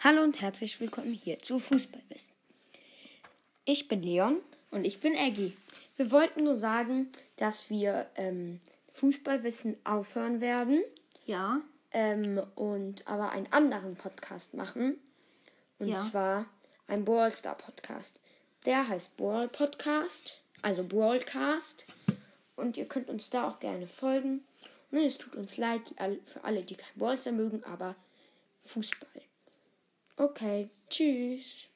Hallo und herzlich willkommen hier zu Fußballwissen. Ich bin Leon und ich bin Eggy. Wir wollten nur sagen, dass wir ähm, Fußballwissen aufhören werden. Ja. Ähm, und aber einen anderen Podcast machen. Und ja. zwar ein Brawl Star Podcast. Der heißt Brawl Podcast, also Brawlcast. Und ihr könnt uns da auch gerne folgen. Und es tut uns leid für alle, die kein Brawl Star mögen, aber Fußball. Okay, tschüss.